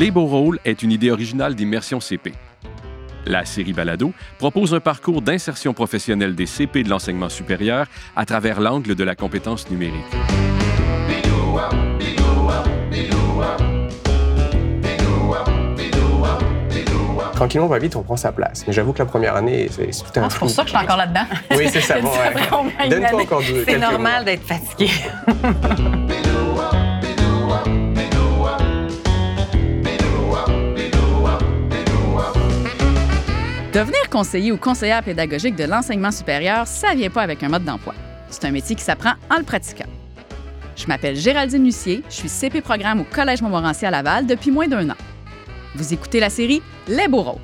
Les Beaux Rôles est une idée originale d'Immersion CP. La série Balado propose un parcours d'insertion professionnelle des CP de l'enseignement supérieur à travers l'angle de la compétence numérique. Tranquillement, va vite, on prend sa place. Mais j'avoue que la première année, c'est tout un Ah, c'est pour ça que je suis encore là-dedans. Oui, c'est ça. Bon, ouais. Donne-toi encore deux. C'est normal d'être fatigué. Devenir conseiller ou conseillère pédagogique de l'enseignement supérieur, ça vient pas avec un mode d'emploi. C'est un métier qui s'apprend en le pratiquant. Je m'appelle Géraldine Lucier, je suis CP programme au Collège Montmorency à Laval depuis moins d'un an. Vous écoutez la série Les Rôles.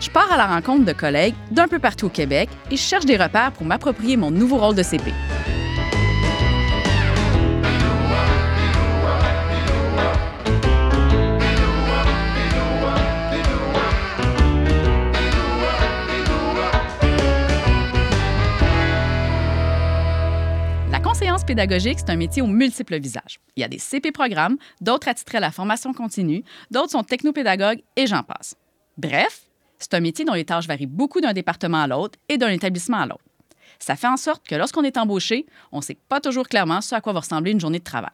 Je pars à la rencontre de collègues d'un peu partout au Québec et je cherche des repères pour m'approprier mon nouveau rôle de CP. Pédagogique, c'est un métier aux multiples visages. Il y a des CP programmes, d'autres attitrés à la formation continue, d'autres sont technopédagogues et j'en passe. Bref, c'est un métier dont les tâches varient beaucoup d'un département à l'autre et d'un établissement à l'autre. Ça fait en sorte que lorsqu'on est embauché, on ne sait pas toujours clairement ce à quoi va ressembler une journée de travail.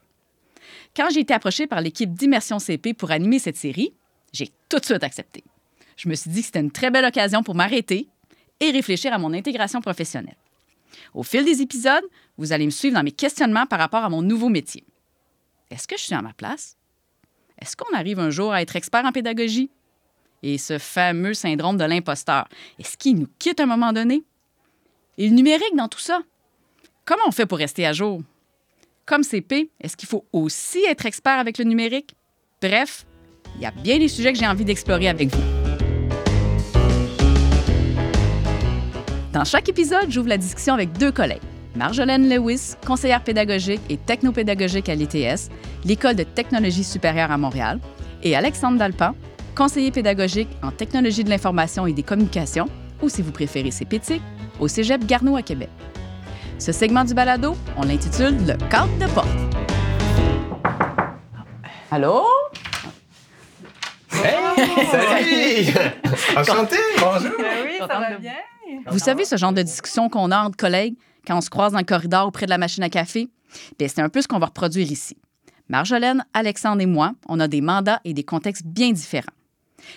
Quand j'ai été approchée par l'équipe d'Immersion CP pour animer cette série, j'ai tout de suite accepté. Je me suis dit que c'était une très belle occasion pour m'arrêter et réfléchir à mon intégration professionnelle. Au fil des épisodes, vous allez me suivre dans mes questionnements par rapport à mon nouveau métier. Est-ce que je suis à ma place? Est-ce qu'on arrive un jour à être expert en pédagogie? Et ce fameux syndrome de l'imposteur, est-ce qu'il nous quitte à un moment donné? Et le numérique dans tout ça? Comment on fait pour rester à jour? Comme CP, est-ce qu'il faut aussi être expert avec le numérique? Bref, il y a bien des sujets que j'ai envie d'explorer avec vous. Dans chaque épisode, j'ouvre la discussion avec deux collègues. Marjolaine Lewis, conseillère pédagogique et technopédagogique à l'ETS, l'École de technologie supérieure à Montréal, et Alexandre Dalpan, conseiller pédagogique en technologie de l'information et des communications, ou si vous préférez CPTIC, au Cégep Garneau à Québec. Ce segment du balado, on l'intitule Le cadre de porte. Allô? Hey, salut! Enchanté, bonjour! oui, ça va bien? Vous savez ce genre de discussion qu'on a entre collègues? Quand on se croise dans le corridor auprès de la machine à café? Bien, c'est un peu ce qu'on va reproduire ici. Marjolaine, Alexandre et moi, on a des mandats et des contextes bien différents.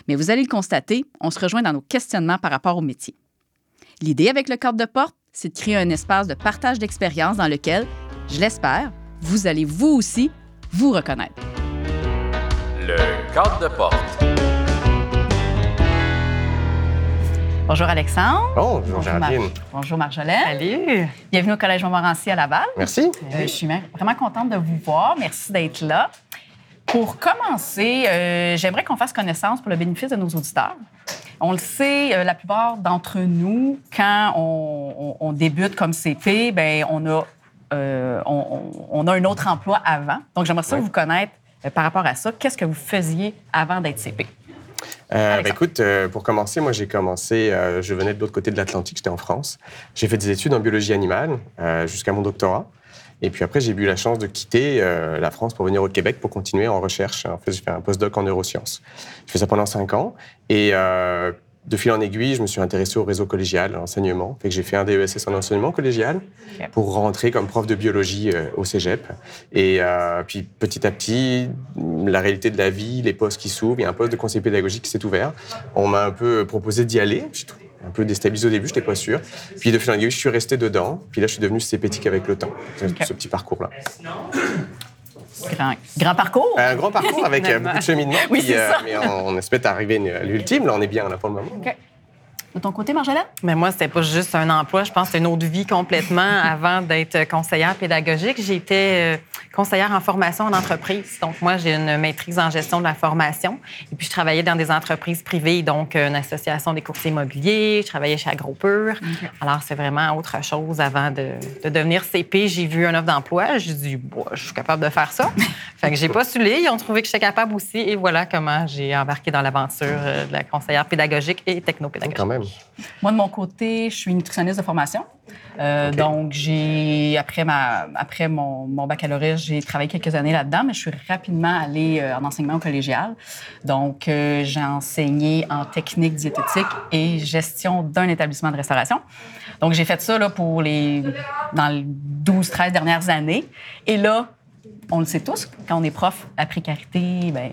Mais vous allez le constater, on se rejoint dans nos questionnements par rapport au métier. L'idée avec le cadre de porte, c'est de créer un espace de partage d'expériences dans lequel, je l'espère, vous allez vous aussi vous reconnaître. Le cadre de porte. Bonjour Alexandre. Bonjour, Géraldine. Mar- Bonjour Marjolaine. Salut. Bienvenue au Collège Montmorency à Laval. Merci. Euh, je suis vraiment contente de vous voir. Merci d'être là. Pour commencer, euh, j'aimerais qu'on fasse connaissance pour le bénéfice de nos auditeurs. On le sait, euh, la plupart d'entre nous, quand on, on- on débute comme CP, ben on a, euh, on, on- on a un autre emploi avant. Donc, j'aimerais ça Oui. vous connaître euh, par rapport à ça. Qu'est-ce que vous faisiez avant d'être CP? Euh, bah, écoute, euh, pour commencer, moi j'ai commencé, euh, je venais de l'autre côté de l'Atlantique, j'étais en France. J'ai fait des études en biologie animale euh, jusqu'à mon doctorat. Et puis après, j'ai eu la chance de quitter euh, la France pour venir au Québec pour continuer en recherche. En fait, j'ai fait un postdoc en neurosciences. J'ai fait ça pendant cinq ans. Et euh, de fil en aiguille, je me suis intéressé au réseau collégial, à l'enseignement. Fait que j'ai fait un DESS en enseignement collégial pour rentrer comme prof de biologie euh, au cégep. Et euh, puis petit à petit, la réalité de la vie, les postes qui s'ouvrent, il y a un poste de conseiller pédagogique qui s'est ouvert. On m'a un peu proposé d'y aller. Je suis un peu déstabilisé au début, je n'étais pas sûr. Puis de fil en aiguille, je suis resté dedans. Puis là, je suis devenu CPTIC avec le temps. Ce- Ok. Ce petit parcours-là. Grand, grand parcours. Un grand parcours avec euh, beaucoup de cheminement. Oui, c'est ça. mais on, on espère arriver à l'ultime. Là, on est bien là pour le moment. OK. De ton côté, Marjolaine? Mais moi, c'était pas juste un emploi. Je pense que c'était une autre vie complètement avant d'être conseillère pédagogique. J'étais euh, conseillère en formation en entreprise. Donc, moi, j'ai une maîtrise en gestion de la formation. Et puis, je travaillais dans des entreprises privées, donc euh, une association des courtiers immobiliers. Je travaillais chez AgroPur. Alors, c'est vraiment autre chose avant de, de devenir CP. J'ai vu un offre d'emploi. J'ai dit, Bon, je suis capable de faire ça. fait que j'ai postulé. Ils ont trouvé que j'étais capable aussi. Et voilà comment j'ai embarqué dans l'aventure euh, de la conseillère pédagogique et technopédagogique. Quand même. Moi, de mon côté, je suis nutritionniste de formation. Euh. Donc, j'ai après ma après mon, mon baccalauréat, j'ai travaillé quelques années là-dedans, mais je suis rapidement allée euh, en enseignement au collégial. Donc, euh, j'ai enseigné en technique diététique et gestion d'un établissement de restauration. Donc, j'ai fait ça là, pour les dans les 12-13 dernières années. Et là, on le sait tous, quand on est prof, la précarité, ben,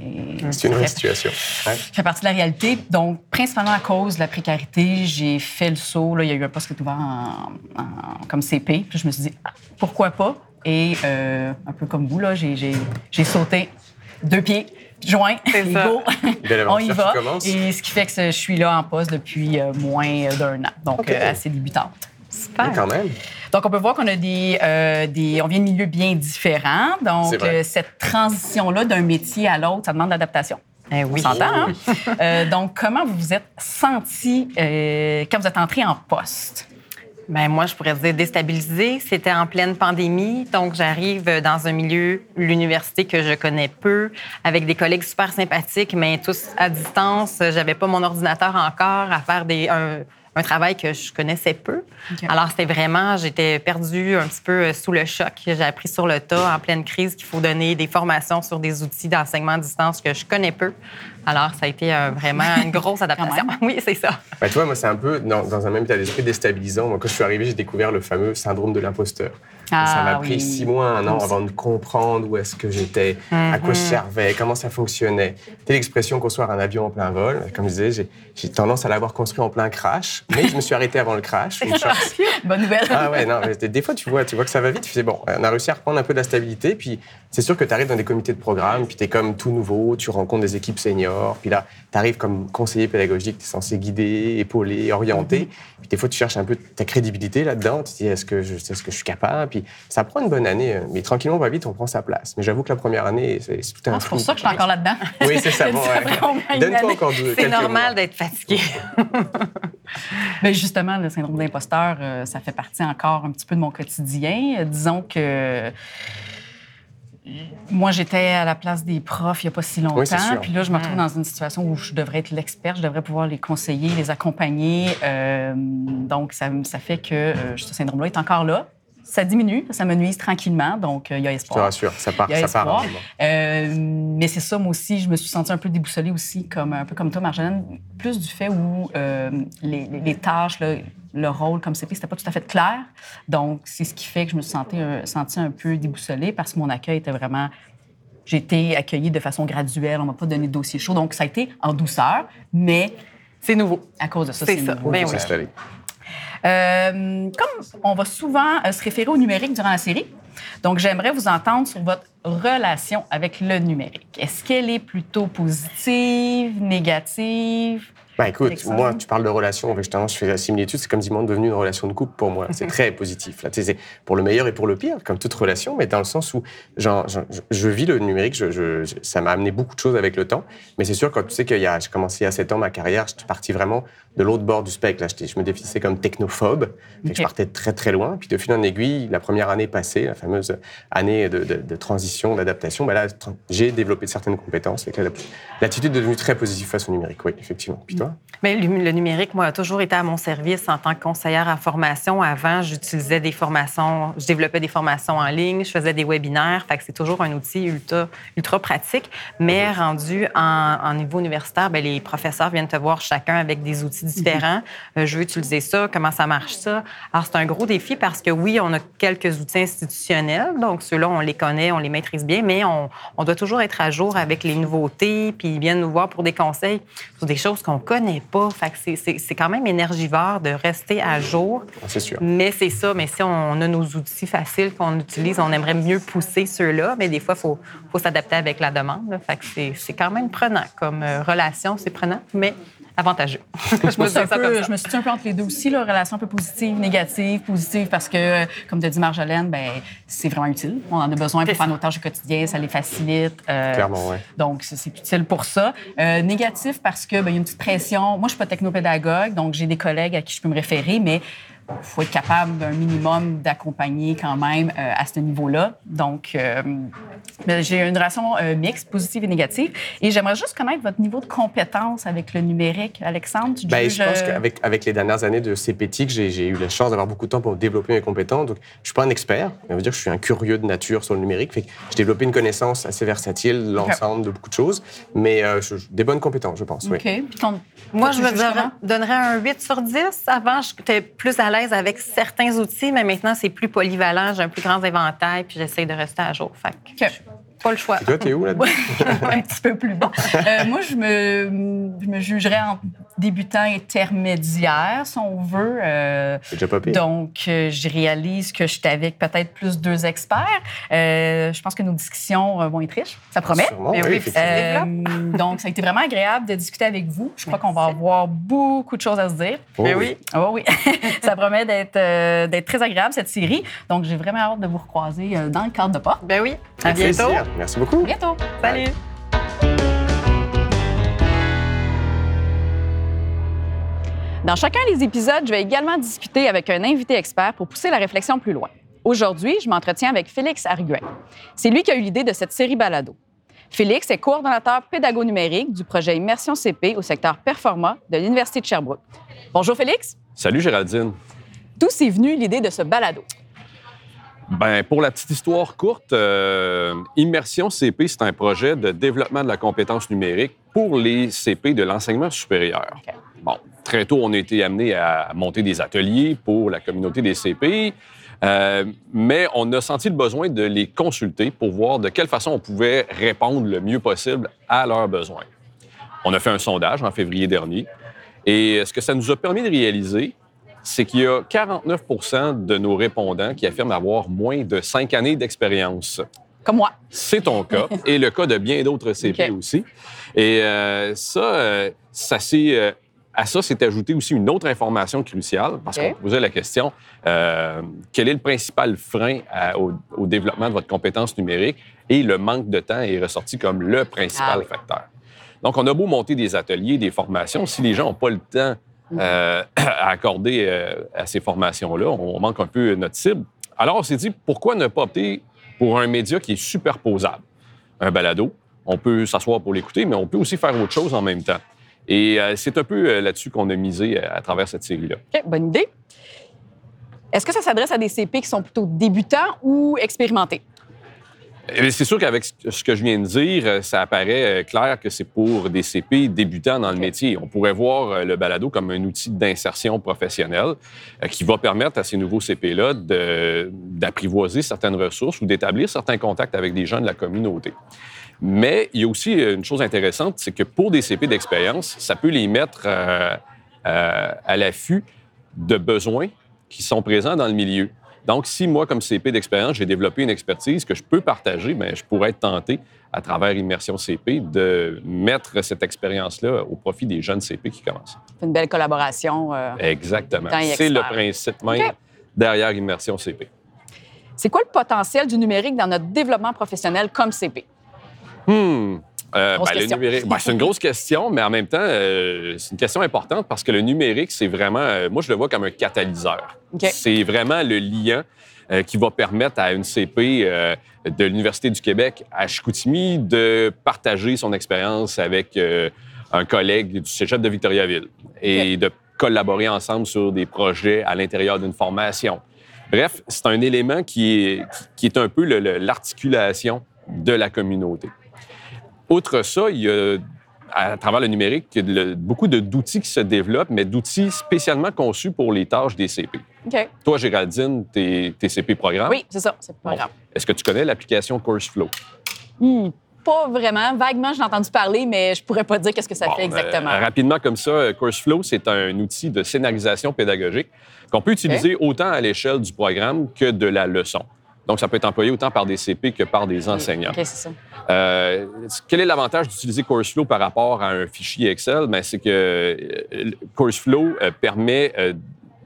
C'est une ça vraie situation. Ouais. fait partie de la réalité. Donc, principalement à cause de la précarité, j'ai fait le saut. Là, il y a eu un poste qui est ouvert en- en- comme CP. Puis je me suis dit, ah, pourquoi pas? Et euh, un peu comme vous, là, j'ai, j'ai- j'ai sauté deux pieds joints. C'est et ça. go. On y va. Et ce qui fait que je suis là en poste depuis euh, moins d'un an. Donc, euh, assez débutante. Super. Mais quand même. Donc, on peut voir qu'on a des, euh, des. On vient de milieux bien différents. Donc, euh, cette transition-là d'un métier à l'autre, ça demande l'adaptation. Eh On oui. s'entend, hein? Euh, donc, comment vous vous êtes senti euh, quand vous êtes entré en poste? Ben moi, je pourrais dire déstabilisée. C'était en pleine pandémie, donc j'arrive dans un milieu, l'université que je connais peu, avec des collègues super sympathiques, mais tous à distance. J'avais pas mon ordinateur encore à faire des, un, un travail que je connaissais peu. Alors c'était vraiment, j'étais perdue un petit peu euh, sous le choc. J'ai appris sur le tas, en pleine crise, qu'il faut donner des formations sur des outils d'enseignement à distance que je connais peu. Alors ça a été euh, vraiment une grosse adaptation. oui, c'est ça. Bah, tu vois, moi, c'est un peu dans, dans un même état d'esprit déstabilisant. Moi, quand je suis arrivé, j'ai découvert le fameux syndrome de l'imposteur. Ah, ça m'a pris oui. six mois, un an avant de comprendre où est-ce que j'étais, à quoi je servais, comment ça fonctionnait. C'est l'expression construire un avion en plein vol. Comme je disais, j'ai- j'ai tendance à l'avoir construit en plein crash, mais je me suis arrêté avant le crash. Une chance. Bonne nouvelle. Ah ouais, non, mais des fois, tu vois, tu vois que ça va vite. Tu fais, bon, on a réussi à reprendre un peu de la stabilité. Puis c'est sûr que tu arrives dans des comités de programme, puis tu es comme tout nouveau, tu rencontres des équipes seniors. Puis là, tu arrives comme conseiller pédagogique, tu es censé guider, épauler, orienter. Puis des fois, tu cherches un peu ta crédibilité là-dedans. Tu te dis, est-ce que, je, est-ce que je suis capable? Puis ça prend une bonne année, euh, mais tranquillement, pas vite, on prend sa place. Mais j'avoue que la première année, c'est c'est tout un Ah, c'est pour ça que je suis encore là-dedans. Oui, c'est ça. Bon, ouais. Donne-toi encore deux, C'est normal mois. d'être fatigué. Ben, justement, le syndrome d'imposteur, euh, ça fait partie encore un petit peu de mon quotidien. Euh, disons que moi, j'étais à la place des profs il n'y a pas si longtemps. Oui, c'est sûr. Puis là, je me retrouve dans une situation où je devrais être l'expert, je devrais pouvoir les conseiller, les accompagner. Euh, donc, ça, ça fait que euh, ce syndrome-là est encore là. Ça diminue, ça me nuise tranquillement, donc euh, il y a Je te espoir. rassure, ça part, Il y a ça part espoir. Euh, mais c'est ça, moi aussi, je me suis sentie un peu déboussolée aussi, comme, un peu comme toi, Marjolaine, plus du fait où euh, les, les- les tâches, là, le rôle comme CP, c'était pas tout à fait clair. Donc, c'est ce qui fait que je me suis sentie, un- sentie un peu déboussolée parce que mon accueil était vraiment... J'ai été accueillie de façon graduelle, on m'a pas donné de dossier chaud. Donc, ça a été en douceur, mais C'est nouveau. à cause de ça, C'est c'est ça. nouveau. Ben oui. Euh, comme on va souvent euh, se référer au numérique durant la série, donc j'aimerais vous entendre sur votre relation avec le numérique. Est-ce qu'elle est plutôt positive, négative? Bah écoute, Alexandre? moi, tu parles de relation, avec justement, je fais la similitude, c'est comme si monde devenu une relation de couple pour moi. C'est très positif. Là, c'est pour le meilleur et pour le pire, comme toute relation, mais dans le sens où genre, je, vis le numérique, je, je- ça m'a amené beaucoup de choses avec le temps. Mais c'est sûr, quand tu sais que j'ai commencé il y a 7 ans ma carrière, je suis parti vraiment de l'autre bord du spectre. Là, je me définissais comme technophobe. Fait que. Je partais très très loin. Puis de fil en aiguille, la première année passée, la fameuse année de, de- de transition, d'adaptation, bah là, j'ai développé certaines compétences. L'attitude est devenue très positive face au numérique, oui, effectivement. Puis toi Mais le, numérique, moi, a toujours été à mon service en tant que conseillère en formation. Avant, j'utilisais des formations, je développais des formations en ligne, je faisais des webinaires. Fait que c'est toujours un outil ultra, ultra pratique. Mais rendu en, en niveau universitaire, ben, les professeurs viennent te voir chacun avec des outils différents. Euh, je veux utiliser ça, comment ça marche ça? Alors, c'est un gros défi parce que oui, on a quelques outils institutionnels. Donc, ceux-là, on les connaît, on les maîtrise bien, mais on, on doit toujours être à jour avec les nouveautés, puis ils viennent nous voir pour des conseils sur des choses qu'on connaît pas. Fait que c'est- c'est c'est quand même énergivore de rester à jour. C'est sûr. Mais c'est ça, mais si on a nos outils faciles qu'on utilise, on aimerait mieux pousser ceux-là, mais des fois, il faut, faut s'adapter avec la demande. là. Fait que c'est- c'est quand même prenant comme euh, relation, c'est prenant, mais avantageux. je me dis un peu- je me un peu entre les deux aussi, là, relation un peu positive, négative, positive, parce que, comme te dit Marjolaine, ben, c'est vraiment utile. On en a besoin pour faire nos tâches au quotidien, ça les facilite. euh, Clairement, ouais. Donc, c'est utile pour ça. Euh, négatif parce que ben, il y a une petite pression. Moi, je suis pas technopédagogue, donc j'ai des collègues à qui je peux me référer, mais faut être capable d'un minimum d'accompagner quand même euh, à ce niveau-là. Donc, euh, Mais J'ai une relation euh, mixte, positive et négative. Et j'aimerais juste connaître votre niveau de compétence avec le numérique. Alexandre, tu Ben, juges, je pense euh, qu'avec avec les dernières années de CPTIC, j'ai eu la chance d'avoir beaucoup de temps pour développer mes compétences. Donc, je suis pas un expert, mais on veut dire que je suis un curieux de nature sur le numérique. Fait que j'ai développé une connaissance assez versatile de l'ensemble de beaucoup de choses, mais euh, je- des bonnes compétences, je pense. OK. Oui. Puis ton- Moi, toi, je me donnerais un 8 sur 10. Avant, j'étais plus à l'aise avec certains outils, mais maintenant, c'est plus polyvalent. J'ai un plus grand éventail, puis j'essaie de rester à jour. Fait que pas le choix. Et toi, t'es où là-dedans? un petit peu plus bas. Euh, moi, je me, je me jugerais en débutant intermédiaire, si on veut. Euh, C'est déjà pas pire. donc, euh, je réalise que je suis avec peut-être plus deux experts. Euh, je pense que nos discussions euh, vont être riches. Ça promet. Sûrement, Mais oui, oui. Euh, donc, ça a été vraiment agréable de discuter avec vous. Je crois qu'on va avoir beaucoup de choses à se dire. Oh Mais oui. oui. Ah oui, ça promet d'être euh, d'être très agréable, cette série. Donc, j'ai vraiment hâte de vous recroiser euh, dans le cadre de porte. Ben oui. À bientôt. plaisir. Merci beaucoup. À bientôt. Salut. Dans chacun des épisodes, je vais également discuter avec un invité expert pour pousser la réflexion plus loin. Aujourd'hui, je m'entretiens avec Félix Arguin. C'est lui qui a eu l'idée de cette série balado. Félix est coordonnateur pédago-numérique du projet Immersion CP au secteur Performa de l'Université de Sherbrooke. Bonjour Félix. Salut Géraldine. D'où c'est venu l'idée de ce balado? Ben, pour la petite histoire courte, euh, Immersion CP, c'est un projet de développement de la compétence numérique pour les CP de l'enseignement supérieur. Très tôt, on a été amené à monter des ateliers pour la communauté des CP, euh, mais on a senti le besoin de les consulter pour voir de quelle façon on pouvait répondre le mieux possible à leurs besoins. On a fait un sondage en février dernier et ce que ça nous a permis de réaliser, c'est qu'il y a 49% de nos répondants qui affirment avoir moins de cinq années d'expérience. Comme moi. C'est ton cas et le cas de bien d'autres CP aussi. Et euh, ça, euh, ça s'est, à ça s'est ajouté aussi une autre information cruciale parce qu'on posait la question euh, quel est le principal frein à- au, au développement de votre compétence numérique? Et le manque de temps est ressorti comme le principal Ah facteur. Donc, on a beau monter des ateliers, des formations, si les gens n'ont pas le temps euh, à accorder euh, à ces formations-là, on manque un peu notre cible. Alors, on s'est dit, pourquoi ne pas opter pour un média qui est superposable? Un balado, on peut s'asseoir pour l'écouter, mais on peut aussi faire autre chose en même temps. Et euh, c'est un peu euh, là-dessus qu'on a misé euh, à travers cette série-là. OK, bonne idée. Est-ce que ça s'adresse à des CP qui sont plutôt débutants ou expérimentés? Eh C'est sûr qu'avec ce que je viens de dire, ça apparaît clair que c'est pour des CP débutants dans le métier. On pourrait voir le balado comme un outil d'insertion professionnelle qui va permettre à ces nouveaux CP-là d'apprivoiser certaines ressources ou d'établir certains contacts avec des gens de la communauté. Mais il y a aussi euh, une chose intéressante, c'est que pour des CP d'expérience, ça peut les mettre euh, euh, à l'affût de besoins qui sont présents dans le milieu. Donc, si moi, comme CP d'expérience, j'ai développé une expertise que je peux partager, bien, je pourrais être tenté, à travers Immersion CP, de mettre cette expérience-là au profit des jeunes CP qui commencent. C'est une belle collaboration. euh. Exactement. C'est le principe même derrière Immersion CP. C'est quoi le potentiel du numérique dans notre développement professionnel comme CP? Hmm. Euh, ben, le question. numérique, ben, c'est une grosse question, mais en même temps, euh, c'est une question importante parce que le numérique, c'est vraiment, euh, moi, je le vois comme un catalyseur. OK. C'est vraiment le lien euh, qui va permettre à une CP euh, de l'Université du Québec à Chicoutimi de partager son expérience avec euh, un collègue du cégep de Victoriaville et de collaborer ensemble sur des projets à l'intérieur d'une formation. Bref, c'est un élément qui est, qui est un peu l'articulation de la communauté. Outre ça, il y a, à travers le numérique, le- beaucoup d'outils qui se développent, mais d'outils spécialement conçus pour les tâches des CP. Toi, Géraldine, t'es t'es CP programme. Oui, c'est ça. Bon. grave. Est-ce que tu connais l'application CourseFlow? Hmm, pas vraiment. Vaguement, j'ai entendu parler, mais je pourrais pas dire qu'est-ce que ça Bon, fait exactement. euh, rapidement comme ça, euh, CourseFlow, c'est un outil de scénarisation pédagogique qu'on peut utiliser autant à l'échelle du programme que de la leçon. Donc, ça peut être employé autant par des CP que par des enseignants. Ça. Euh, quel est l'avantage d'utiliser CourseFlow par rapport à un fichier Excel? Ben, c'est que euh, CourseFlow euh, permet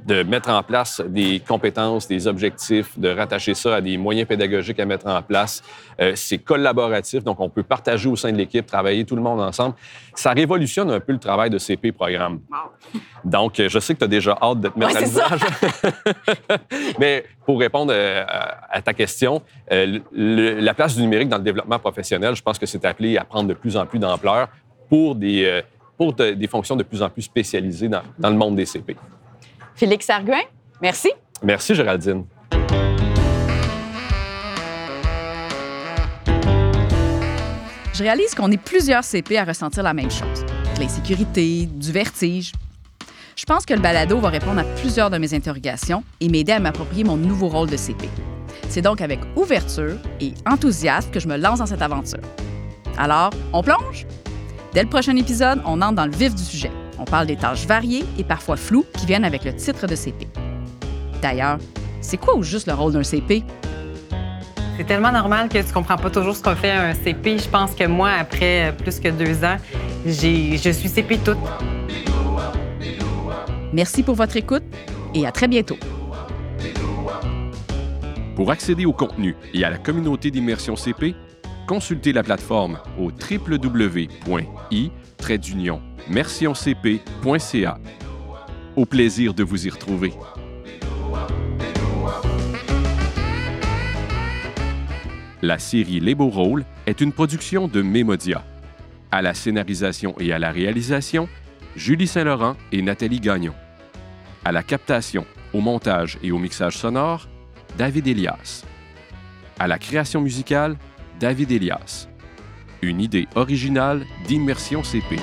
de mettre en place des compétences, des objectifs, de rattacher ça à des moyens pédagogiques à mettre en place. Euh, c'est collaboratif, donc on peut partager au sein de l'équipe, travailler tout le monde ensemble. Ça révolutionne un peu le travail de CP programme. Donc, euh, je sais que tu as déjà hâte de te mettre Ouais, à l'ouvrage. Mais pour répondre euh, à ta question, euh, le- la place du numérique dans le développement professionnel, je pense que c'est appelé à prendre de plus en plus d'ampleur pour des, euh, pour de- des fonctions de plus en plus spécialisées dans, dans le monde des CP. Félix Arguin, merci. Merci, Géraldine. Je réalise qu'on est plusieurs CP à ressentir la même chose. De l'insécurité, du vertige. Je pense que le balado va répondre à plusieurs de mes interrogations et m'aider à m'approprier mon nouveau rôle de CP. C'est donc avec ouverture et enthousiasme que je me lance dans cette aventure. Alors, on plonge? Dès le prochain épisode, on entre dans le vif du sujet. On parle des tâches variées et parfois floues qui viennent avec le titre de CP. D'ailleurs, c'est quoi au juste le rôle d'un CP? C'est tellement normal que tu comprends pas toujours ce qu'on fait à un CP. Je pense que moi, après euh, plus que deux ans, j'ai, je suis CP toute. Merci pour votre écoute et à très bientôt. Pour accéder au contenu et à la communauté d'immersion CP, consultez la plateforme au www.i-mersioncp.ca. Au plaisir de vous y retrouver. La série Les Beaux Rôles est une production de Mémodia. À la scénarisation et à la réalisation, Julie Saint-Laurent et Nathalie Gagnon. À la captation, au montage et au mixage sonore, David Elias. À la création musicale, David Elias. Une idée originale d'Immersion CP.